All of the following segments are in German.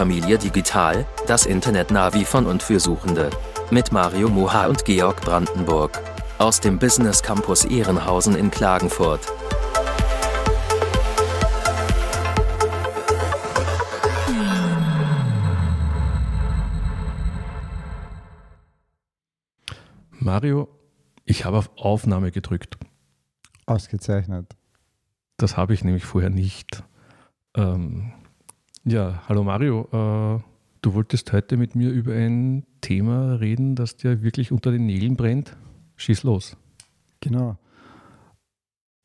Familie Digital, das Internet-Navi von und für Suchende. Mit Mario Moha und Georg Brandenburg. Aus dem Business Campus Ehrenhausen in Klagenfurt. Mario, ich habe auf Aufnahme gedrückt. Ausgezeichnet. Das habe ich nämlich vorher nicht. Ähm, ja, hallo Mario. Äh, du wolltest heute mit mir über ein Thema reden, das dir wirklich unter den Nägeln brennt. Schieß los. Genau.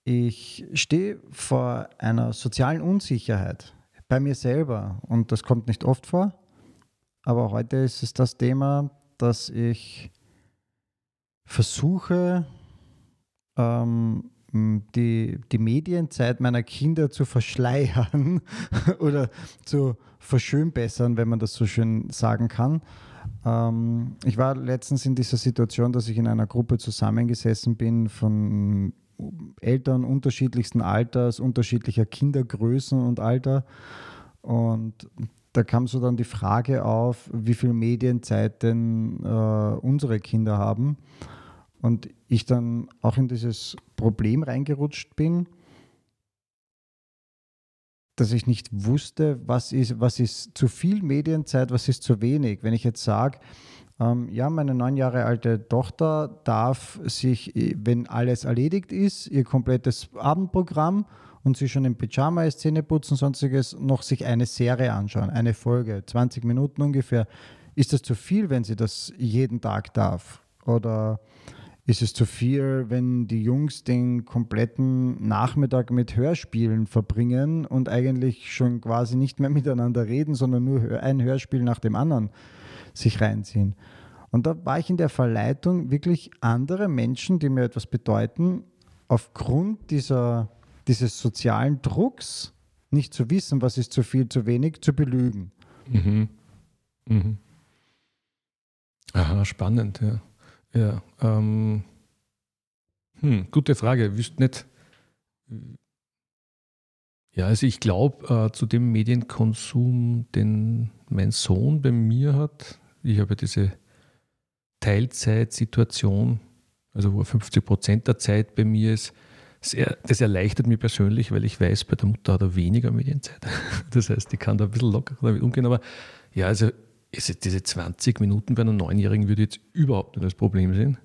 Ich stehe vor einer sozialen Unsicherheit bei mir selber und das kommt nicht oft vor. Aber heute ist es das Thema, dass ich versuche, ähm, die, die Medienzeit meiner Kinder zu verschleiern oder zu verschönbessern, wenn man das so schön sagen kann. Ähm, ich war letztens in dieser Situation, dass ich in einer Gruppe zusammengesessen bin von Eltern unterschiedlichsten Alters, unterschiedlicher Kindergrößen und Alter. Und da kam so dann die Frage auf, wie viel Medienzeit denn äh, unsere Kinder haben. Und ich dann auch in dieses Problem reingerutscht bin, dass ich nicht wusste, was ist, was ist zu viel Medienzeit, was ist zu wenig. Wenn ich jetzt sage, ähm, ja, meine neun Jahre alte Tochter darf sich, wenn alles erledigt ist, ihr komplettes Abendprogramm und sie schon im Pyjama ist, Zähne putzen, sonstiges, noch sich eine Serie anschauen, eine Folge, 20 Minuten ungefähr. Ist das zu viel, wenn sie das jeden Tag darf? Oder ist es zu viel, wenn die Jungs den kompletten Nachmittag mit Hörspielen verbringen und eigentlich schon quasi nicht mehr miteinander reden, sondern nur ein Hörspiel nach dem anderen sich reinziehen? Und da war ich in der Verleitung, wirklich andere Menschen, die mir etwas bedeuten, aufgrund dieser, dieses sozialen Drucks, nicht zu wissen, was ist zu viel, zu wenig, zu belügen. Mhm. Mhm. Aha, spannend, ja. Ja, ähm, hm, gute Frage. Wüsst nicht. Ja, also ich glaube, äh, zu dem Medienkonsum, den mein Sohn bei mir hat, ich habe diese Teilzeitsituation, also wo 50 Prozent der Zeit bei mir ist, das erleichtert mich persönlich, weil ich weiß, bei der Mutter hat er weniger Medienzeit. Das heißt, ich kann da ein bisschen lockerer damit umgehen. Aber ja, also diese 20 Minuten bei einer Neunjährigen würde jetzt überhaupt nicht das Problem sehen.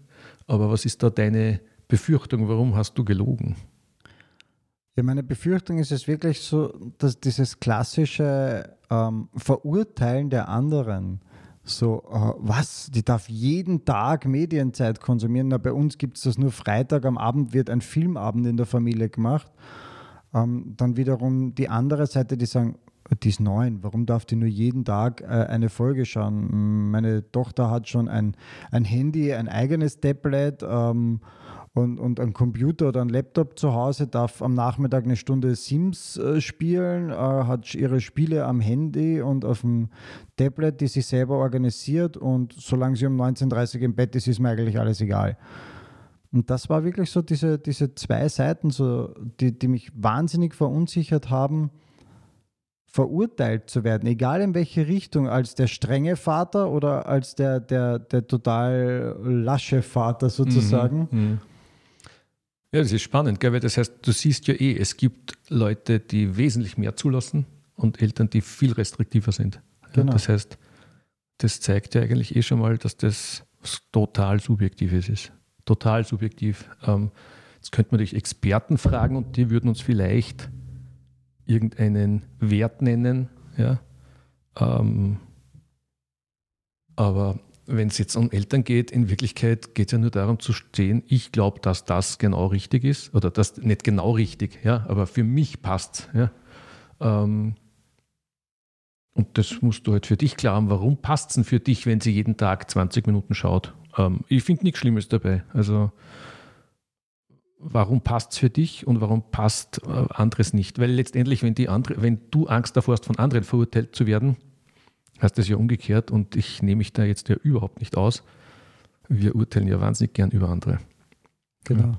Aber was ist da deine Befürchtung? Warum hast du gelogen? Ja, meine Befürchtung ist es wirklich so, dass dieses klassische ähm, Verurteilen der anderen, so, äh, was, die darf jeden Tag Medienzeit konsumieren. Na, bei uns gibt es das nur Freitag am Abend, wird ein Filmabend in der Familie gemacht. Ähm, dann wiederum die andere Seite, die sagen, die ist neun. Warum darf die nur jeden Tag äh, eine Folge schauen? Meine Tochter hat schon ein, ein Handy, ein eigenes Tablet ähm, und, und ein Computer oder ein Laptop zu Hause, darf am Nachmittag eine Stunde Sims äh, spielen, äh, hat ihre Spiele am Handy und auf dem Tablet, die sich selber organisiert und solange sie um 19.30 Uhr im Bett ist, ist mir eigentlich alles egal. Und das war wirklich so diese, diese zwei Seiten, so, die, die mich wahnsinnig verunsichert haben verurteilt zu werden, egal in welche Richtung, als der strenge Vater oder als der, der, der total lasche Vater sozusagen. Mhm, mhm. Ja, das ist spannend, gell? weil das heißt, du siehst ja eh, es gibt Leute, die wesentlich mehr zulassen und Eltern, die viel restriktiver sind. Genau. Das heißt, das zeigt ja eigentlich eh schon mal, dass das total Subjektives ist. Total subjektiv. Ähm, jetzt könnte man durch Experten fragen und die würden uns vielleicht irgendeinen Wert nennen. Ja? Ähm, aber wenn es jetzt um Eltern geht, in Wirklichkeit geht es ja nur darum zu stehen, ich glaube, dass das genau richtig ist oder das nicht genau richtig, ja, aber für mich passt. Ja. Ähm, und das musst du halt für dich klar haben. Warum passt es denn für dich, wenn sie jeden Tag 20 Minuten schaut? Ähm, ich finde nichts Schlimmes dabei. Also warum passt es für dich und warum passt äh, anderes nicht? Weil letztendlich, wenn, die andere, wenn du Angst davor hast, von anderen verurteilt zu werden, heißt das ja umgekehrt und ich nehme mich da jetzt ja überhaupt nicht aus. Wir urteilen ja wahnsinnig gern über andere. Genau.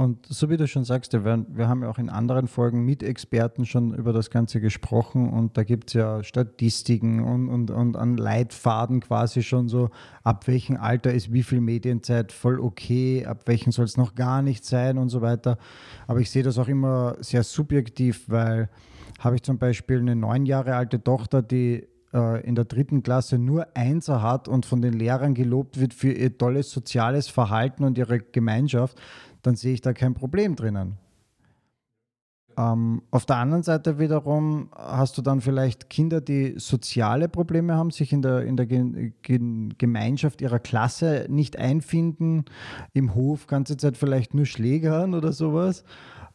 Und so wie du schon sagst, wir, wir haben ja auch in anderen Folgen mit Experten schon über das Ganze gesprochen und da gibt es ja Statistiken und, und, und an Leitfaden quasi schon so, ab welchem Alter ist wie viel Medienzeit voll okay, ab welchem soll es noch gar nicht sein und so weiter. Aber ich sehe das auch immer sehr subjektiv, weil habe ich zum Beispiel eine neun Jahre alte Tochter, die äh, in der dritten Klasse nur Einser hat und von den Lehrern gelobt wird für ihr tolles soziales Verhalten und ihre Gemeinschaft, dann sehe ich da kein Problem drinnen. Ähm, auf der anderen Seite wiederum hast du dann vielleicht Kinder, die soziale Probleme haben, sich in der, in der Ge Ge Gemeinschaft ihrer Klasse nicht einfinden, im Hof ganze Zeit vielleicht nur Schlägern oder sowas.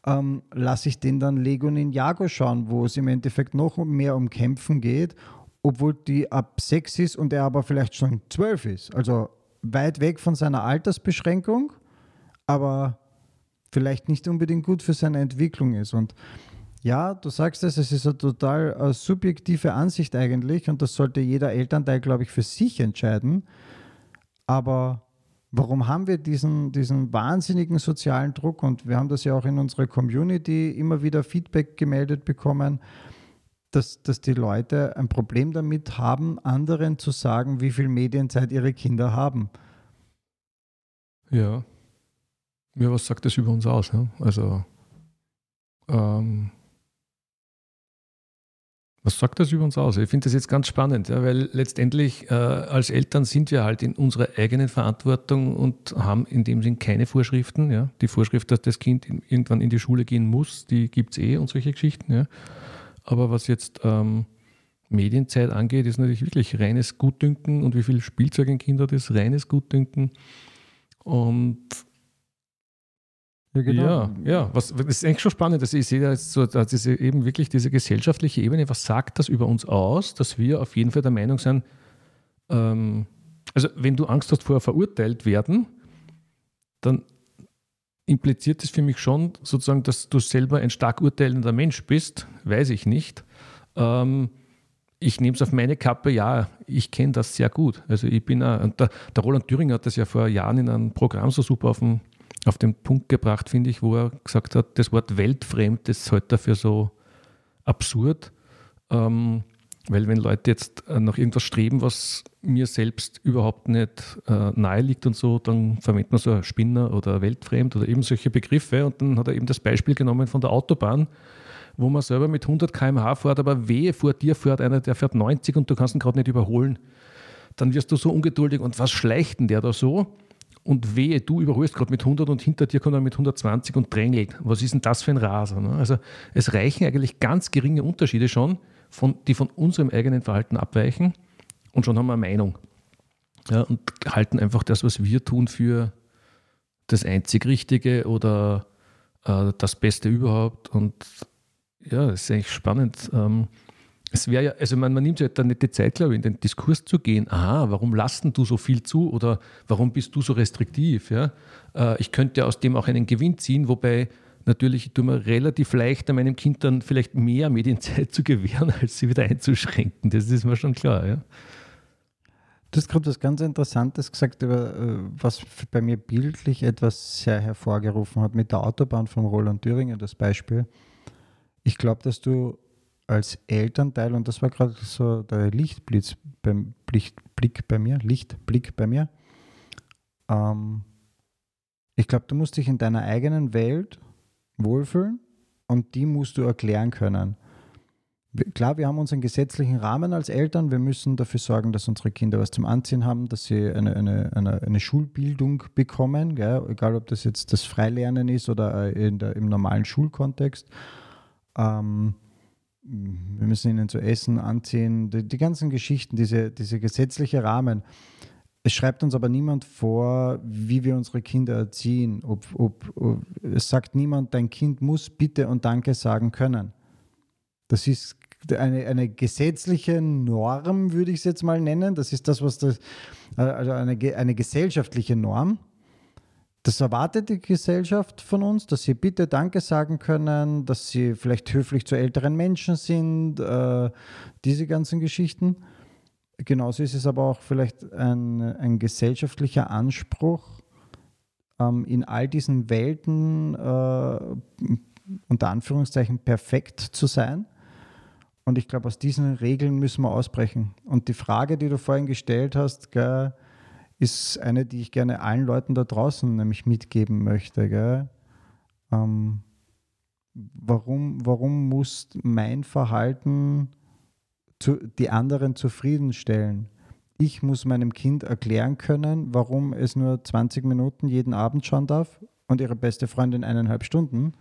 Ähm, lasse ich den dann Lego Ninjago schauen, wo es im Endeffekt noch mehr um Kämpfen geht, obwohl die ab sechs ist und er aber vielleicht schon zwölf ist. Also weit weg von seiner Altersbeschränkung aber vielleicht nicht unbedingt gut für seine Entwicklung ist. Und ja, du sagst es, es ist eine total uh, subjektive Ansicht eigentlich und das sollte jeder Elternteil, glaube ich, für sich entscheiden. Aber warum haben wir diesen, diesen wahnsinnigen sozialen Druck? Und wir haben das ja auch in unserer Community immer wieder Feedback gemeldet bekommen, dass, dass die Leute ein Problem damit haben, anderen zu sagen, wie viel Medienzeit ihre Kinder haben. Ja, ja, was sagt das über uns aus? Ja? Also, ähm, was sagt das über uns aus? Ich finde das jetzt ganz spannend, ja, weil letztendlich äh, als Eltern sind wir halt in unserer eigenen Verantwortung und haben in dem Sinn keine Vorschriften. Ja. Die Vorschrift, dass das Kind in, irgendwann in die Schule gehen muss, die gibt es eh und solche Geschichten. Ja. Aber was jetzt ähm, Medienzeit angeht, ist natürlich wirklich reines Gutdünken und wie viel Spielzeug ein Kind hat, ist reines Gutdünken. Und ja, genau. ja, ja. Was, das ist eigentlich schon spannend. Also ich sehe da jetzt so, diese, eben wirklich diese gesellschaftliche Ebene. Was sagt das über uns aus, dass wir auf jeden Fall der Meinung sind, ähm, also wenn du Angst hast vor verurteilt werden, dann impliziert das für mich schon sozusagen, dass du selber ein stark urteilender Mensch bist, weiß ich nicht. Ähm, ich nehme es auf meine Kappe, ja, ich kenne das sehr gut. Also ich bin, ein, der, der Roland Thüringer hat das ja vor Jahren in einem Programm so super auf den auf den Punkt gebracht, finde ich, wo er gesagt hat, das Wort weltfremd ist halt dafür so absurd. Ähm, weil wenn Leute jetzt äh, nach irgendwas streben, was mir selbst überhaupt nicht äh, nahe liegt und so, dann verwendet man so Spinner oder weltfremd oder eben solche Begriffe. Und dann hat er eben das Beispiel genommen von der Autobahn, wo man selber mit 100 km/h fährt, aber wehe vor dir fährt einer, der fährt 90 und du kannst ihn gerade nicht überholen. Dann wirst du so ungeduldig und was schleicht denn der da so? Und wehe, du überholst gerade mit 100 und hinter dir kommt er mit 120 und drängelt. Was ist denn das für ein Raser? Ne? Also es reichen eigentlich ganz geringe Unterschiede schon, von, die von unserem eigenen Verhalten abweichen und schon haben wir eine Meinung. Ja, und halten einfach das, was wir tun, für das einzig Richtige oder äh, das Beste überhaupt. Und ja, das ist eigentlich spannend. Ähm, es wäre ja, also man, man nimmt sich halt dann nicht die Zeit, glaube ich, in den Diskurs zu gehen. Aha, warum lassen du so viel zu oder warum bist du so restriktiv? Ja? Äh, ich könnte aus dem auch einen Gewinn ziehen, wobei natürlich tue mir relativ leicht meinem Kind dann vielleicht mehr Medienzeit zu gewähren, als sie wieder einzuschränken. Das ist mir schon klar. Ja? Du hast gerade was ganz Interessantes gesagt, äh, was bei mir bildlich etwas sehr hervorgerufen hat mit der Autobahn von Roland Thüringer, das Beispiel. Ich glaube, dass du als Elternteil, und das war gerade so der Lichtblitz beim Lichtblick bei mir, Lichtblick bei mir. Ähm, ich glaube, du musst dich in deiner eigenen Welt wohlfühlen und die musst du erklären können. Klar, wir haben unseren gesetzlichen Rahmen als Eltern. Wir müssen dafür sorgen, dass unsere Kinder was zum Anziehen haben, dass sie eine, eine, eine, eine Schulbildung bekommen, gell? egal ob das jetzt das Freilernen ist oder äh, der, im normalen Schulkontext. Ähm, wir müssen ihnen zu essen, anziehen, die, die ganzen Geschichten, diese, diese gesetzliche Rahmen. Es schreibt uns aber niemand vor, wie wir unsere Kinder erziehen. Ob, ob, ob, es sagt niemand, dein Kind muss Bitte und Danke sagen können. Das ist eine, eine gesetzliche Norm, würde ich es jetzt mal nennen. Das ist das, was das, also eine, eine gesellschaftliche Norm. Das erwartet die Gesellschaft von uns, dass sie bitte Danke sagen können, dass sie vielleicht höflich zu älteren Menschen sind, äh, diese ganzen Geschichten. Genauso ist es aber auch vielleicht ein, ein gesellschaftlicher Anspruch, ähm, in all diesen Welten äh, unter Anführungszeichen perfekt zu sein. Und ich glaube, aus diesen Regeln müssen wir ausbrechen. Und die Frage, die du vorhin gestellt hast, gell, ist eine, die ich gerne allen Leuten da draußen nämlich mitgeben möchte. Ähm, warum, warum muss mein Verhalten zu, die anderen zufriedenstellen? Ich muss meinem Kind erklären können, warum es nur 20 Minuten jeden Abend schauen darf und ihre beste Freundin eineinhalb Stunden.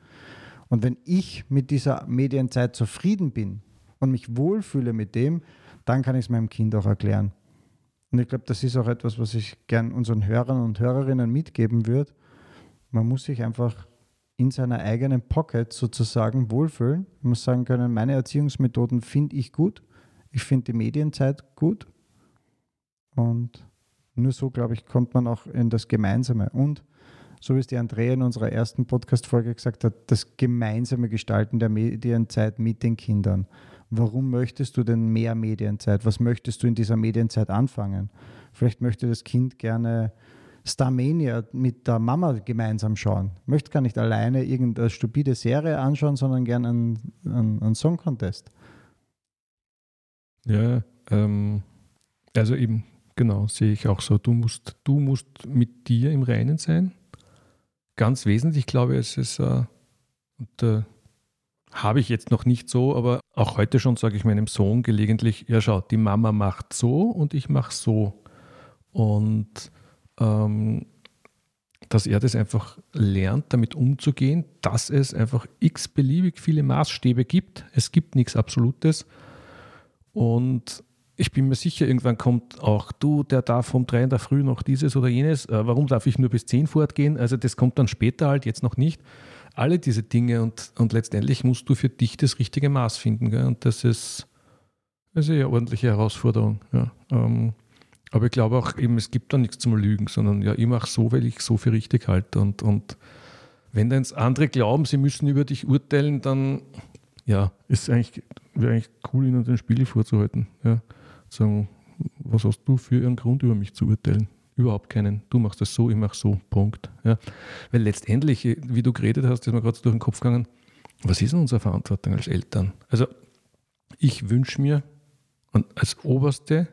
Und wenn ich mit dieser Medienzeit zufrieden bin und mich wohlfühle mit dem, dann kann ich es meinem Kind auch erklären. Und ich glaube, das ist auch etwas, was ich gern unseren Hörern und Hörerinnen mitgeben würde. Man muss sich einfach in seiner eigenen Pocket sozusagen wohlfühlen. Man muss sagen können, meine Erziehungsmethoden finde ich gut. Ich finde die Medienzeit gut. Und nur so, glaube ich, kommt man auch in das Gemeinsame. Und so wie es die Andrea in unserer ersten Podcast-Folge gesagt hat, das gemeinsame Gestalten der Medienzeit mit den Kindern. Warum möchtest du denn mehr Medienzeit? Was möchtest du in dieser Medienzeit anfangen? Vielleicht möchte das Kind gerne Starmania mit der Mama gemeinsam schauen. Möchte gar nicht alleine irgendeine stupide Serie anschauen, sondern gerne einen, einen, einen Song Contest. Ja, ähm, also eben, genau, sehe ich auch so. Du musst, du musst mit dir im Reinen sein. Ganz wesentlich, glaube ich, ist es, äh, und, äh, habe ich jetzt noch nicht so, aber auch heute schon sage ich meinem Sohn gelegentlich, ja schau, die Mama macht so und ich mache so. Und ähm, dass er das einfach lernt, damit umzugehen, dass es einfach x beliebig viele Maßstäbe gibt. Es gibt nichts Absolutes. Und ich bin mir sicher, irgendwann kommt auch du, der darf um drei in der Früh noch dieses oder jenes. Äh, warum darf ich nur bis zehn fortgehen? Also das kommt dann später halt, jetzt noch nicht alle diese Dinge und, und letztendlich musst du für dich das richtige Maß finden. Gell? Und das ist, das ist eine ordentliche Herausforderung. Ja. Ähm, aber ich glaube auch eben, es gibt da nichts zum Lügen, sondern ja, ich mache so, weil ich so für richtig halte. Und, und wenn dann andere glauben, sie müssen über dich urteilen, dann ja, ist eigentlich, wäre eigentlich cool, ihnen den Spiegel vorzuhalten. Ja. Sagen, was hast du für einen Grund, über mich zu urteilen? Überhaupt keinen. Du machst das so, ich mache so. Punkt. Ja. Weil letztendlich, wie du geredet hast, ist mir gerade durch den Kopf gegangen, was ist denn unsere Verantwortung als Eltern? Also ich wünsche mir und als oberste,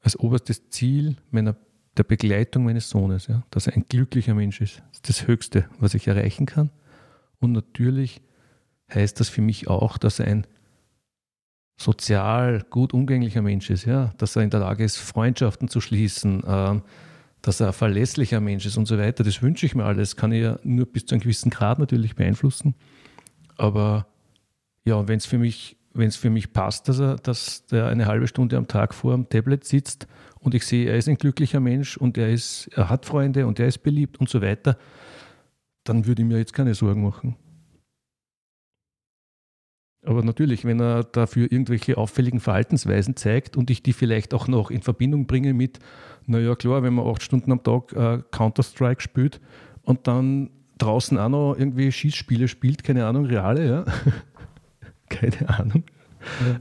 als oberstes Ziel meiner, der Begleitung meines Sohnes, ja, dass er ein glücklicher Mensch ist. Das ist das Höchste, was ich erreichen kann. Und natürlich heißt das für mich auch, dass er ein sozial gut umgänglicher Mensch ist, ja, dass er in der Lage ist, Freundschaften zu schließen, äh, dass er ein verlässlicher Mensch ist und so weiter. Das wünsche ich mir alles. Kann ich ja nur bis zu einem gewissen Grad natürlich beeinflussen. Aber ja, wenn es für mich, wenn es für mich passt, dass er, dass der eine halbe Stunde am Tag vor dem Tablet sitzt und ich sehe, er ist ein glücklicher Mensch und er ist, er hat Freunde und er ist beliebt und so weiter, dann würde ich mir jetzt keine Sorgen machen. Aber natürlich, wenn er dafür irgendwelche auffälligen Verhaltensweisen zeigt und ich die vielleicht auch noch in Verbindung bringe mit, naja klar, wenn man acht Stunden am Tag äh, Counter-Strike spielt und dann draußen auch noch irgendwie Schießspiele spielt, keine Ahnung, reale, ja. keine Ahnung.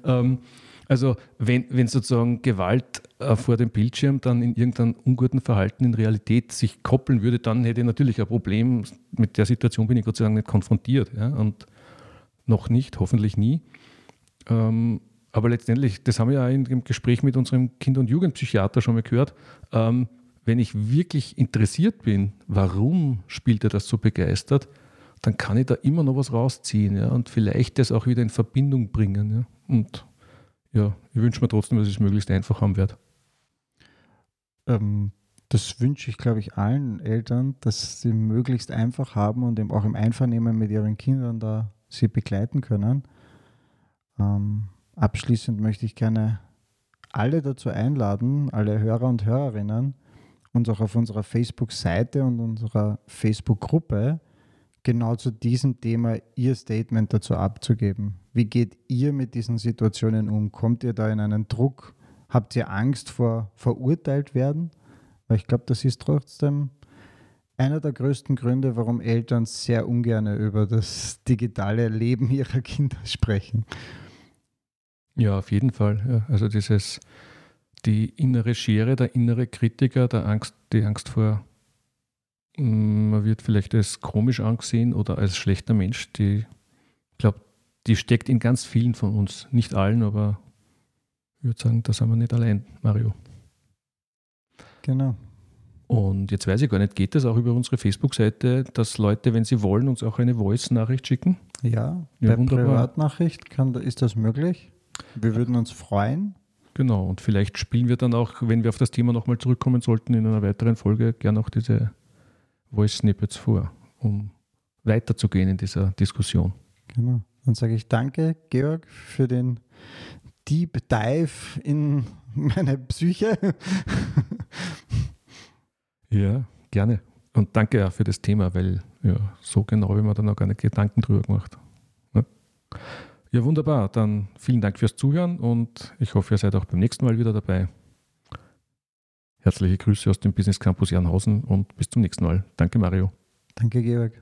Ja. Ähm, also wenn, wenn sozusagen Gewalt äh, vor dem Bildschirm dann in irgendeinem unguten Verhalten in Realität sich koppeln würde, dann hätte ich natürlich ein Problem. Mit der Situation bin ich Gott sei Dank nicht konfrontiert. Ja? Und noch nicht, hoffentlich nie. Ähm, aber letztendlich, das haben wir ja in dem Gespräch mit unserem Kind- und Jugendpsychiater schon mal gehört, ähm, wenn ich wirklich interessiert bin, warum spielt er das so begeistert, dann kann ich da immer noch was rausziehen ja, und vielleicht das auch wieder in Verbindung bringen. Ja. Und ja, ich wünsche mir trotzdem, dass ich es möglichst einfach haben werde. Ähm, das wünsche ich, glaube ich, allen Eltern, dass sie möglichst einfach haben und eben auch im Einvernehmen mit ihren Kindern da sie begleiten können. Ähm, abschließend möchte ich gerne alle dazu einladen, alle Hörer und Hörerinnen, uns auch auf unserer Facebook-Seite und unserer Facebook-Gruppe genau zu diesem Thema Ihr Statement dazu abzugeben. Wie geht ihr mit diesen Situationen um? Kommt ihr da in einen Druck? Habt ihr Angst vor verurteilt werden? Weil ich glaube, das ist trotzdem einer der größten Gründe, warum Eltern sehr ungern über das digitale Leben ihrer Kinder sprechen. Ja, auf jeden Fall. Ja. Also dieses, die innere Schere, der innere Kritiker, der Angst, die Angst vor Man wird vielleicht als komisch angesehen oder als schlechter Mensch. Die, ich glaube, die steckt in ganz vielen von uns. Nicht allen, aber ich würde sagen, da sind wir nicht allein, Mario. Genau. Und jetzt weiß ich gar nicht, geht das auch über unsere Facebook-Seite, dass Leute, wenn sie wollen, uns auch eine Voice-Nachricht schicken? Ja, ja per wunderbar. Privatnachricht kann, ist das möglich. Wir würden uns freuen. Genau, und vielleicht spielen wir dann auch, wenn wir auf das Thema nochmal zurückkommen sollten, in einer weiteren Folge gerne auch diese Voice-Snippets vor, um weiterzugehen in dieser Diskussion. Genau. Dann sage ich danke, Georg, für den Deep Dive in meine Psyche. ja, gerne. Und danke auch für das Thema, weil ja, so genau habe ich mir dann auch gar nicht Gedanken drüber gemacht. Ja. ja, wunderbar. Dann vielen Dank fürs Zuhören und ich hoffe, ihr seid auch beim nächsten Mal wieder dabei. Herzliche Grüße aus dem Business Campus Jernhausen und bis zum nächsten Mal. Danke, Mario. Danke, Georg.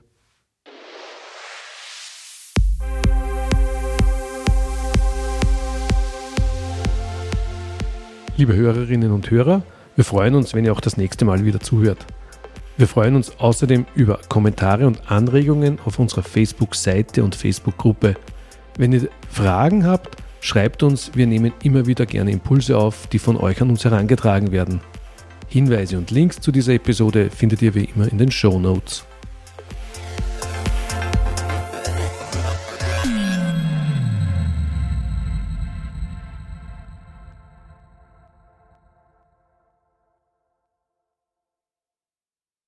Liebe Hörerinnen und Hörer, wir freuen uns, wenn ihr auch das nächste Mal wieder zuhört. Wir freuen uns außerdem über Kommentare und Anregungen auf unserer Facebook-Seite und Facebook-Gruppe. Wenn ihr Fragen habt, schreibt uns, wir nehmen immer wieder gerne Impulse auf, die von euch an uns herangetragen werden. Hinweise und Links zu dieser Episode findet ihr wie immer in den Show Notes.